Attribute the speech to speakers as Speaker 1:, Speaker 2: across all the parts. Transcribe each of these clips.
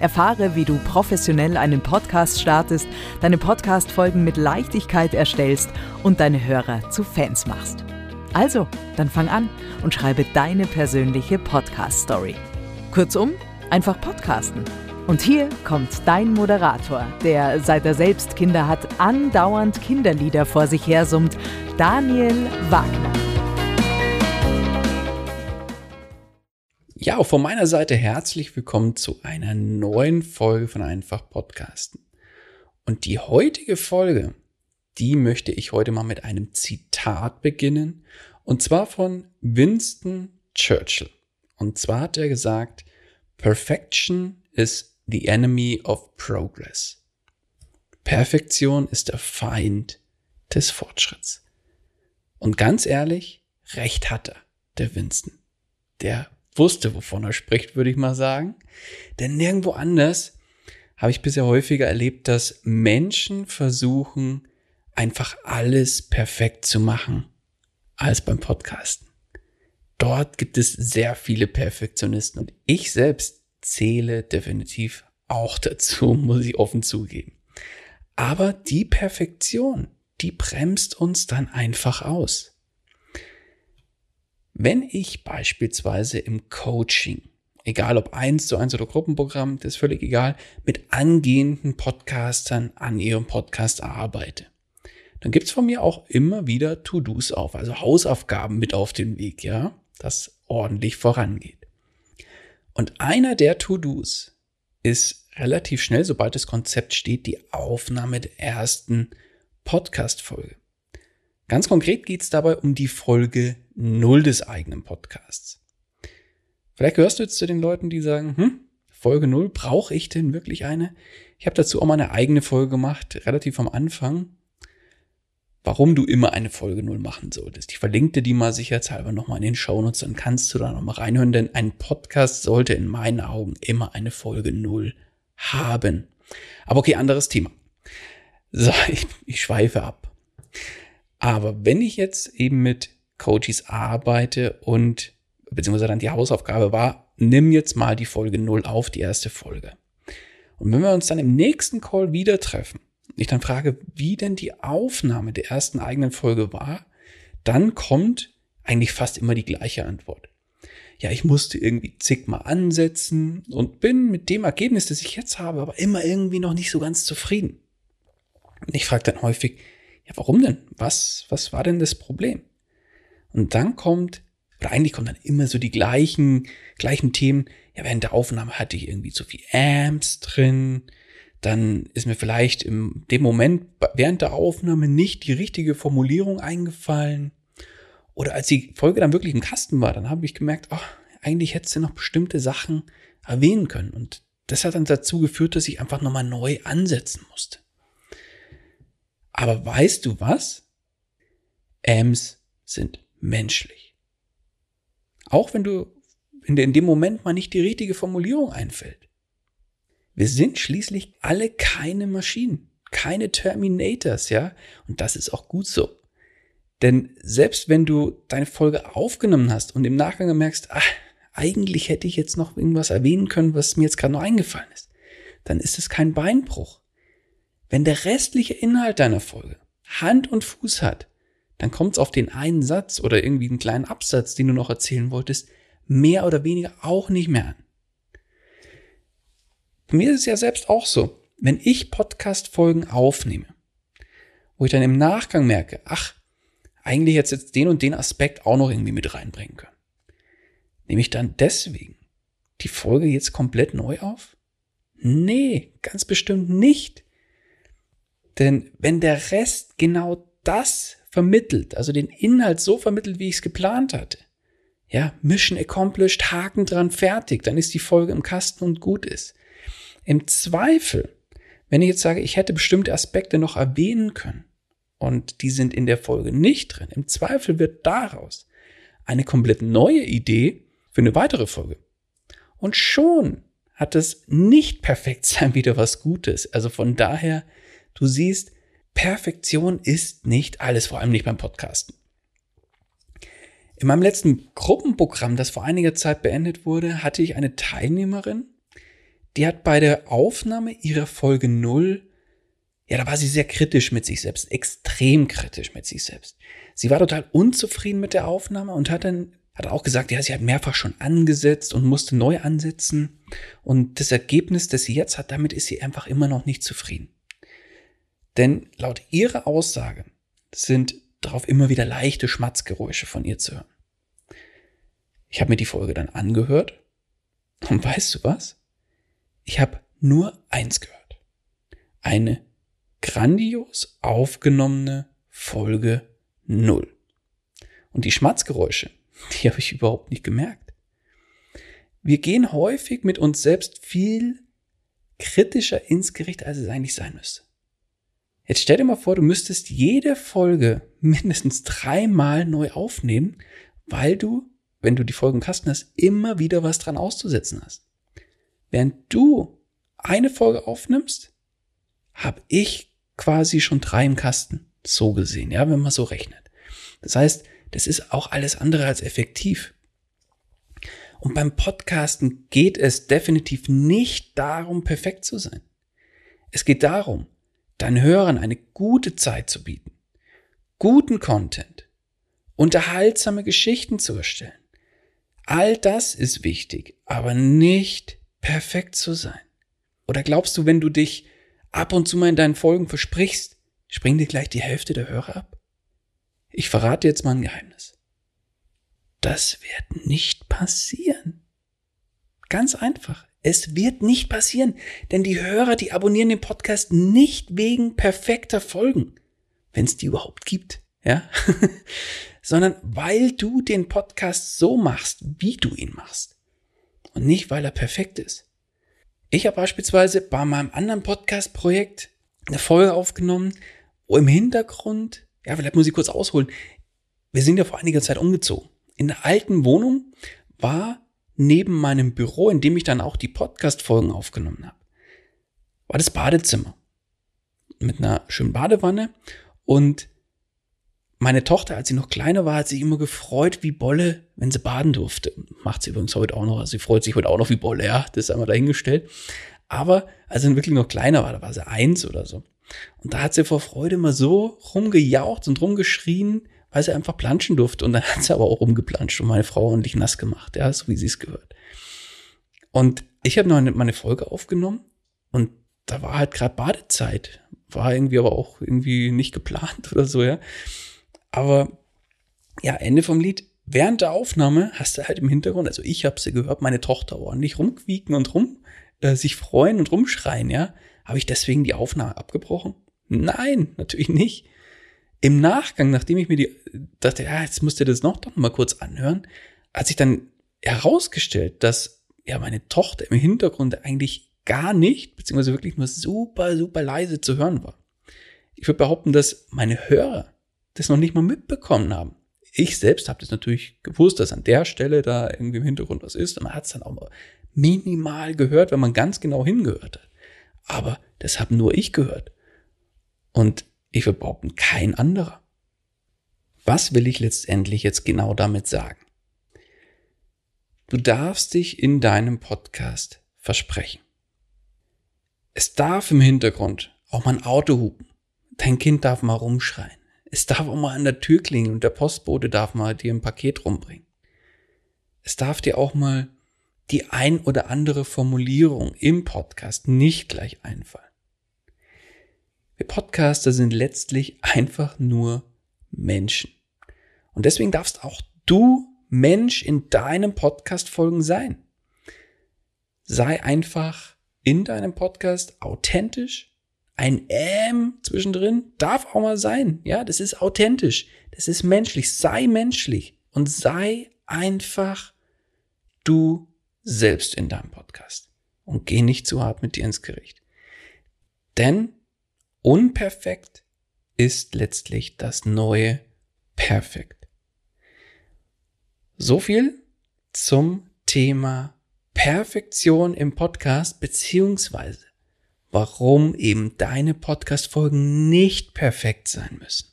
Speaker 1: Erfahre, wie du professionell einen Podcast startest, deine Podcast-Folgen mit Leichtigkeit erstellst und deine Hörer zu Fans machst. Also, dann fang an und schreibe deine persönliche Podcast-Story. Kurzum, einfach podcasten. Und hier kommt dein Moderator, der seit er selbst Kinder hat, andauernd Kinderlieder vor sich hersummt, Daniel Wagner.
Speaker 2: Ja, auch von meiner Seite herzlich willkommen zu einer neuen Folge von Einfach Podcasten. Und die heutige Folge, die möchte ich heute mal mit einem Zitat beginnen. Und zwar von Winston Churchill. Und zwar hat er gesagt, Perfection is the enemy of progress. Perfektion ist der Feind des Fortschritts. Und ganz ehrlich, recht hat er, der Winston. Der wusste, wovon er spricht, würde ich mal sagen. Denn nirgendwo anders habe ich bisher häufiger erlebt, dass Menschen versuchen, einfach alles perfekt zu machen, als beim Podcasten. Dort gibt es sehr viele Perfektionisten und ich selbst zähle definitiv auch dazu, muss ich offen zugeben. Aber die Perfektion, die bremst uns dann einfach aus. Wenn ich beispielsweise im Coaching, egal ob eins zu eins oder Gruppenprogramm, das ist völlig egal, mit angehenden Podcastern an ihrem Podcast arbeite, dann gibt's von mir auch immer wieder To-Dos auf, also Hausaufgaben mit auf den Weg, ja, das ordentlich vorangeht. Und einer der To-Dos ist relativ schnell, sobald das Konzept steht, die Aufnahme der ersten Podcast-Folge. Ganz konkret geht es dabei um die Folge 0 des eigenen Podcasts. Vielleicht gehörst du jetzt zu den Leuten, die sagen, hm, Folge 0, brauche ich denn wirklich eine? Ich habe dazu auch mal eine eigene Folge gemacht, relativ am Anfang, warum du immer eine Folge 0 machen solltest. Ich verlinke dir die mal sicherheitshalber nochmal in den Shownotes, dann kannst du da nochmal reinhören, denn ein Podcast sollte in meinen Augen immer eine Folge 0 haben. Aber okay, anderes Thema. So, ich, ich schweife ab. Aber wenn ich jetzt eben mit Coaches arbeite und beziehungsweise dann die Hausaufgabe war, nimm jetzt mal die Folge 0 auf, die erste Folge. Und wenn wir uns dann im nächsten Call wieder treffen, ich dann frage, wie denn die Aufnahme der ersten eigenen Folge war, dann kommt eigentlich fast immer die gleiche Antwort. Ja, ich musste irgendwie zigmal ansetzen und bin mit dem Ergebnis, das ich jetzt habe, aber immer irgendwie noch nicht so ganz zufrieden. Und ich frage dann häufig, ja, warum denn? Was, was war denn das Problem? Und dann kommt, oder eigentlich kommen dann immer so die gleichen, gleichen Themen. Ja, während der Aufnahme hatte ich irgendwie zu viel Amps drin. Dann ist mir vielleicht im dem Moment während der Aufnahme nicht die richtige Formulierung eingefallen. Oder als die Folge dann wirklich im Kasten war, dann habe ich gemerkt, ach, eigentlich hättest du noch bestimmte Sachen erwähnen können. Und das hat dann dazu geführt, dass ich einfach nochmal neu ansetzen musste. Aber weißt du was? Ams sind menschlich. Auch wenn du in dem Moment mal nicht die richtige Formulierung einfällt. Wir sind schließlich alle keine Maschinen, keine Terminators, ja? Und das ist auch gut so. Denn selbst wenn du deine Folge aufgenommen hast und im Nachgang merkst, ach, eigentlich hätte ich jetzt noch irgendwas erwähnen können, was mir jetzt gerade noch eingefallen ist, dann ist es kein Beinbruch. Wenn der restliche Inhalt deiner Folge Hand und Fuß hat, dann kommt es auf den einen Satz oder irgendwie einen kleinen Absatz, den du noch erzählen wolltest, mehr oder weniger auch nicht mehr an. Bei mir ist es ja selbst auch so, wenn ich Podcast-Folgen aufnehme, wo ich dann im Nachgang merke, ach, eigentlich jetzt jetzt den und den Aspekt auch noch irgendwie mit reinbringen können. Nehme ich dann deswegen die Folge jetzt komplett neu auf? Nee, ganz bestimmt nicht. Denn wenn der Rest genau das vermittelt, also den Inhalt so vermittelt, wie ich es geplant hatte, ja, Mission accomplished, Haken dran, fertig, dann ist die Folge im Kasten und gut ist. Im Zweifel, wenn ich jetzt sage, ich hätte bestimmte Aspekte noch erwähnen können und die sind in der Folge nicht drin, im Zweifel wird daraus eine komplett neue Idee für eine weitere Folge. Und schon hat es nicht perfekt sein wieder was Gutes. Also von daher, du siehst, Perfektion ist nicht alles, vor allem nicht beim Podcasten. In meinem letzten Gruppenprogramm, das vor einiger Zeit beendet wurde, hatte ich eine Teilnehmerin, die hat bei der Aufnahme ihrer Folge 0, ja, da war sie sehr kritisch mit sich selbst, extrem kritisch mit sich selbst. Sie war total unzufrieden mit der Aufnahme und hat dann hat auch gesagt, ja, sie hat mehrfach schon angesetzt und musste neu ansetzen. Und das Ergebnis, das sie jetzt hat, damit ist sie einfach immer noch nicht zufrieden. Denn laut ihrer Aussage sind darauf immer wieder leichte Schmatzgeräusche von ihr zu hören. Ich habe mir die Folge dann angehört und weißt du was? Ich habe nur eins gehört. Eine grandios aufgenommene Folge null. Und die Schmatzgeräusche, die habe ich überhaupt nicht gemerkt. Wir gehen häufig mit uns selbst viel kritischer ins Gericht, als es eigentlich sein müsste. Jetzt stell dir mal vor, du müsstest jede Folge mindestens dreimal neu aufnehmen, weil du, wenn du die Folgen im Kasten hast, immer wieder was dran auszusetzen hast. Während du eine Folge aufnimmst, habe ich quasi schon drei im Kasten. So gesehen, ja, wenn man so rechnet. Das heißt, das ist auch alles andere als effektiv. Und beim Podcasten geht es definitiv nicht darum, perfekt zu sein. Es geht darum, deinen Hörern eine gute Zeit zu bieten, guten Content, unterhaltsame Geschichten zu erstellen. All das ist wichtig, aber nicht perfekt zu sein. Oder glaubst du, wenn du dich ab und zu mal in deinen Folgen versprichst, springen dir gleich die Hälfte der Hörer ab? Ich verrate jetzt mal ein Geheimnis. Das wird nicht passieren. Ganz einfach. Es wird nicht passieren, denn die Hörer, die abonnieren den Podcast nicht wegen perfekter Folgen, wenn es die überhaupt gibt, ja, sondern weil du den Podcast so machst, wie du ihn machst und nicht, weil er perfekt ist. Ich habe beispielsweise bei meinem anderen Podcast-Projekt eine Folge aufgenommen, wo im Hintergrund, ja, vielleicht muss ich kurz ausholen, wir sind ja vor einiger Zeit umgezogen. In der alten Wohnung war neben meinem Büro, in dem ich dann auch die Podcast-Folgen aufgenommen habe, war das Badezimmer. Mit einer schönen Badewanne. Und meine Tochter, als sie noch kleiner war, hat sich immer gefreut wie Bolle, wenn sie baden durfte. Macht sie übrigens heute auch noch. Also sie freut sich heute auch noch wie Bolle, ja. Das ist einmal dahingestellt. Aber als sie wirklich noch kleiner war, da war sie eins oder so. Und da hat sie vor Freude immer so rumgejaucht und rumgeschrien, weil sie einfach planschen durfte. Und dann hat sie aber auch rumgeplanscht und meine Frau ordentlich nass gemacht, ja, so wie sie es gehört. Und ich habe noch meine Folge aufgenommen und da war halt gerade Badezeit. War irgendwie aber auch irgendwie nicht geplant oder so, ja. Aber ja, Ende vom Lied. Während der Aufnahme hast du halt im Hintergrund, also ich habe sie gehört, meine Tochter ordentlich rumquieken und rum, äh, sich freuen und rumschreien, ja. Habe ich deswegen die Aufnahme abgebrochen? Nein, natürlich nicht. Im Nachgang, nachdem ich mir die dachte, ja, jetzt musst du das noch doch mal kurz anhören, hat sich dann herausgestellt, dass ja meine Tochter im Hintergrund eigentlich gar nicht, beziehungsweise wirklich nur super, super leise zu hören war. Ich würde behaupten, dass meine Hörer das noch nicht mal mitbekommen haben. Ich selbst habe das natürlich gewusst, dass an der Stelle da irgendwie im Hintergrund was ist. Und man hat es dann auch mal minimal gehört, wenn man ganz genau hingehört hat. Aber das habe nur ich gehört. Und ich würde behaupten, kein anderer. Was will ich letztendlich jetzt genau damit sagen? Du darfst dich in deinem Podcast versprechen. Es darf im Hintergrund auch mal ein Auto hupen. Dein Kind darf mal rumschreien. Es darf auch mal an der Tür klingeln und der Postbote darf mal dir ein Paket rumbringen. Es darf dir auch mal die ein oder andere Formulierung im Podcast nicht gleich einfallen. Wir Podcaster sind letztlich einfach nur Menschen. Und deswegen darfst auch du Mensch in deinem Podcast Folgen sein. Sei einfach in deinem Podcast authentisch. Ein Ähm zwischendrin darf auch mal sein. Ja, das ist authentisch. Das ist menschlich. Sei menschlich und sei einfach du selbst in deinem Podcast. Und geh nicht zu hart mit dir ins Gericht. Denn unperfekt ist letztlich das neue Perfekt. So viel zum Thema Perfektion im Podcast, beziehungsweise warum eben deine Podcast-Folgen nicht perfekt sein müssen.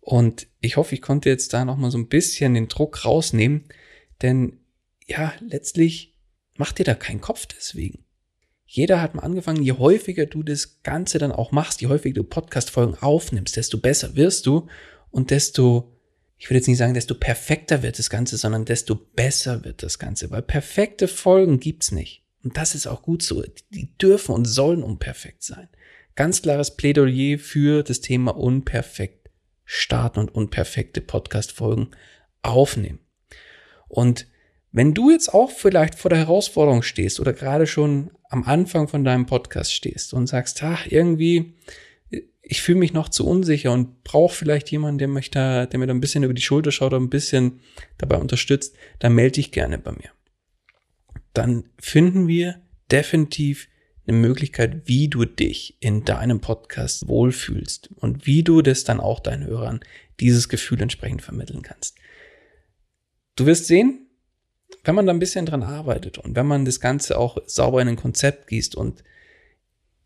Speaker 2: Und ich hoffe, ich konnte jetzt da nochmal so ein bisschen den Druck rausnehmen, denn ja, letztlich mach dir da keinen Kopf deswegen. Jeder hat mal angefangen, je häufiger du das Ganze dann auch machst, je häufiger du Podcast-Folgen aufnimmst, desto besser wirst du und desto, ich würde jetzt nicht sagen, desto perfekter wird das Ganze, sondern desto besser wird das Ganze, weil perfekte Folgen gibt's nicht. Und das ist auch gut so. Die dürfen und sollen unperfekt sein. Ganz klares Plädoyer für das Thema unperfekt starten und unperfekte Podcast-Folgen aufnehmen. Und wenn du jetzt auch vielleicht vor der Herausforderung stehst oder gerade schon am Anfang von deinem Podcast stehst und sagst, ach, irgendwie, ich fühle mich noch zu unsicher und brauche vielleicht jemanden, der mich da, der mir da ein bisschen über die Schulter schaut oder ein bisschen dabei unterstützt, dann melde dich gerne bei mir. Dann finden wir definitiv eine Möglichkeit, wie du dich in deinem Podcast wohlfühlst und wie du das dann auch deinen Hörern dieses Gefühl entsprechend vermitteln kannst. Du wirst sehen, wenn man da ein bisschen dran arbeitet und wenn man das Ganze auch sauber in ein Konzept gießt und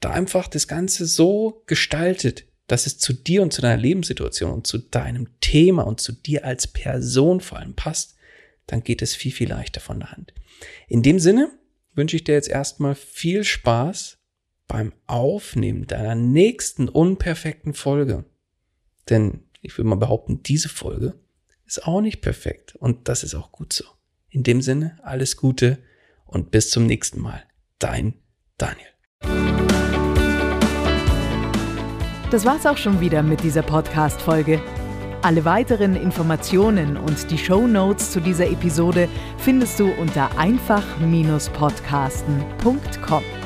Speaker 2: da einfach das Ganze so gestaltet, dass es zu dir und zu deiner Lebenssituation und zu deinem Thema und zu dir als Person vor allem passt, dann geht es viel, viel leichter von der Hand. In dem Sinne wünsche ich dir jetzt erstmal viel Spaß beim Aufnehmen deiner nächsten unperfekten Folge. Denn ich will mal behaupten, diese Folge ist auch nicht perfekt und das ist auch gut so. In dem Sinne, alles Gute und bis zum nächsten Mal. Dein Daniel.
Speaker 1: Das war's auch schon wieder mit dieser Podcast-Folge. Alle weiteren Informationen und die Show Notes zu dieser Episode findest du unter einfach-podcasten.com.